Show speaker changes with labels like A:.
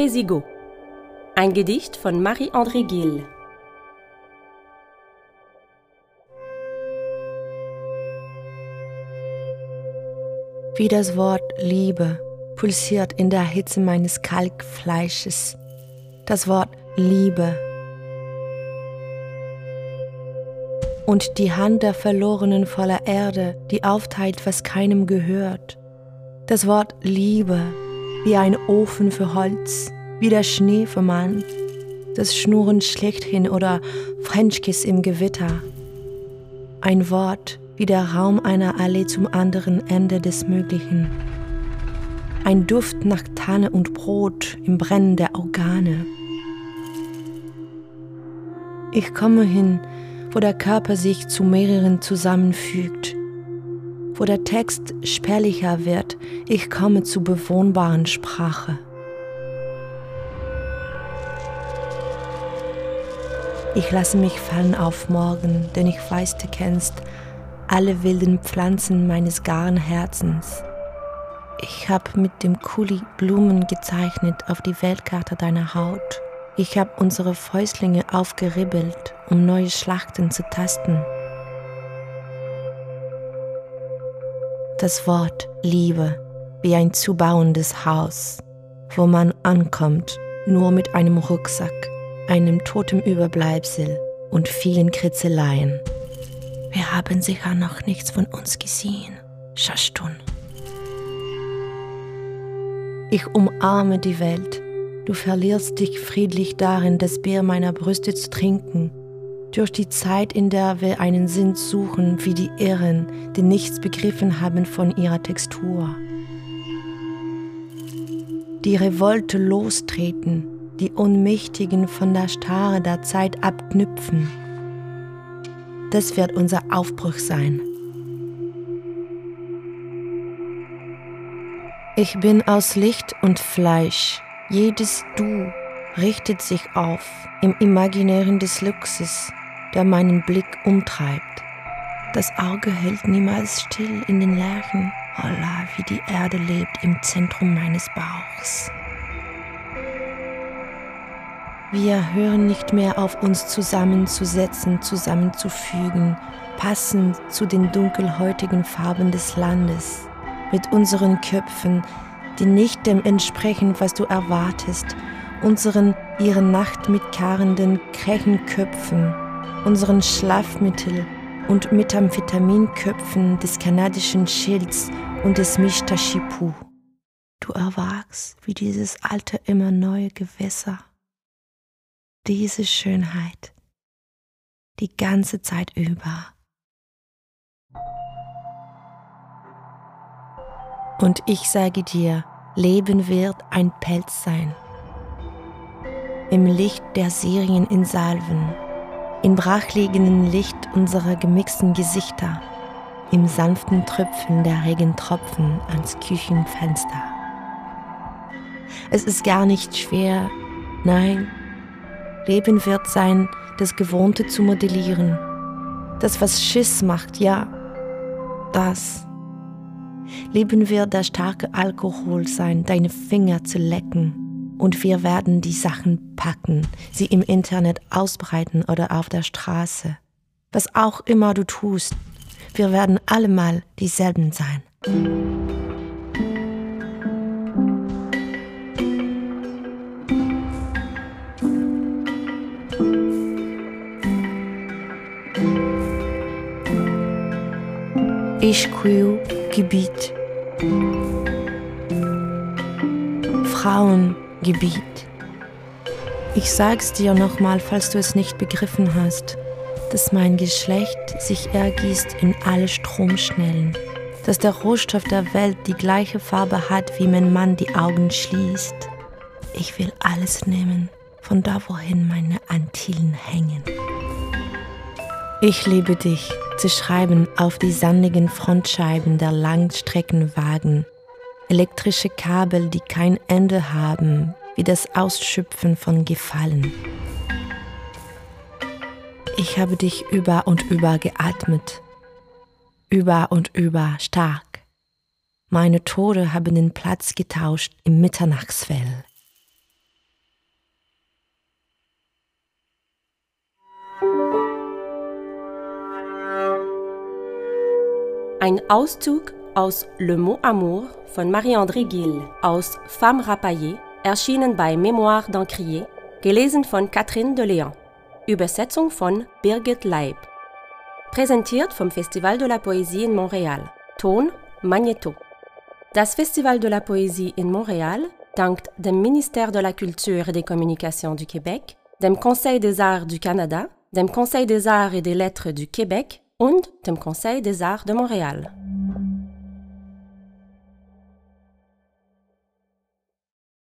A: Poesigo. Ein Gedicht von Marie-André Gill.
B: Wie das Wort Liebe pulsiert in der Hitze meines Kalkfleisches. Das Wort Liebe. Und die Hand der Verlorenen voller Erde, die aufteilt, was keinem gehört. Das Wort Liebe wie ein Ofen für Holz, wie der Schnee für Mann, das Schnurren schlechthin oder Frenchkiss im Gewitter. Ein Wort wie der Raum einer Allee zum anderen Ende des Möglichen. Ein Duft nach Tanne und Brot im Brennen der Organe. Ich komme hin, wo der Körper sich zu mehreren zusammenfügt, wo der Text spärlicher wird, ich komme zu bewohnbaren Sprache. Ich lasse mich fallen auf morgen, denn ich weiß, du kennst alle wilden Pflanzen meines garen Herzens. Ich habe mit dem Kuli Blumen gezeichnet auf die Weltkarte deiner Haut. Ich habe unsere Fäustlinge aufgeribbelt, um neue Schlachten zu tasten. das Wort Liebe wie ein zu bauendes Haus, wo man ankommt, nur mit einem Rucksack, einem totem Überbleibsel und vielen Kritzeleien. Wir haben sicher noch nichts von uns gesehen, Schachtun. Ich umarme die Welt. Du verlierst dich friedlich darin, das Bier meiner Brüste zu trinken durch die Zeit, in der wir einen Sinn suchen, wie die Irren, die nichts begriffen haben von ihrer Textur. Die Revolte lostreten, die Ohnmächtigen von der Starre der Zeit abknüpfen. Das wird unser Aufbruch sein. Ich bin aus Licht und Fleisch, jedes Du richtet sich auf im Imaginären des Luxus, der meinen Blick umtreibt. Das Auge hält niemals still in den Lerchen. Holla, wie die Erde lebt im Zentrum meines Bauchs. Wir hören nicht mehr auf uns zusammenzusetzen, zusammenzufügen, passend zu den dunkelhäutigen Farben des Landes, mit unseren Köpfen, die nicht dem entsprechen, was du erwartest, unseren ihre Nacht mit karrenden Krächenköpfen, unseren Schlafmittel und Methamphetaminköpfen des kanadischen Schilds und des Mishtashipu. Du erwachst wie dieses alte, immer neue Gewässer. Diese Schönheit die ganze Zeit über. Und ich sage dir, Leben wird ein Pelz sein. Im Licht der Serien in Salven im brachliegenden Licht unserer gemixten Gesichter, im sanften Tröpfeln der Regentropfen ans Küchenfenster. Es ist gar nicht schwer, nein, Leben wird sein, das Gewohnte zu modellieren, das, was Schiss macht, ja, das. Leben wird der starke Alkohol sein, deine Finger zu lecken, und wir werden die Sachen packen, sie im Internet ausbreiten oder auf der Straße. Was auch immer du tust, wir werden allemal dieselben sein. Gebiet. Frauen Gebiet. Ich sag's dir nochmal, falls du es nicht begriffen hast, dass mein Geschlecht sich ergießt in alle Stromschnellen, dass der Rohstoff der Welt die gleiche Farbe hat, wie wenn man die Augen schließt. Ich will alles nehmen, von da wohin meine Antillen hängen. Ich liebe dich, zu schreiben auf die sandigen Frontscheiben der Langstreckenwagen elektrische Kabel, die kein Ende haben, wie das Ausschöpfen von Gefallen. Ich habe dich über und über geatmet, über und über stark. Meine Tode haben den Platz getauscht im Mitternachtsfell.
A: Ein Auszug aus Le mot amour von Marie-André Gill aus Femme rapaillée, erschienen bei Mémoire d'Encrier, gelesen von Catherine de Léon. Übersetzung von Birgit Leib. Präsentiert vom Festival de la Poésie in Montréal. Ton Magneto. Das Festival de la Poésie in Montréal dankt dem Ministère de la Culture et des Communications du Québec, dem Conseil des Arts du Canada, dem Conseil des Arts et des Lettres du Québec und dem Conseil des Arts de Montréal.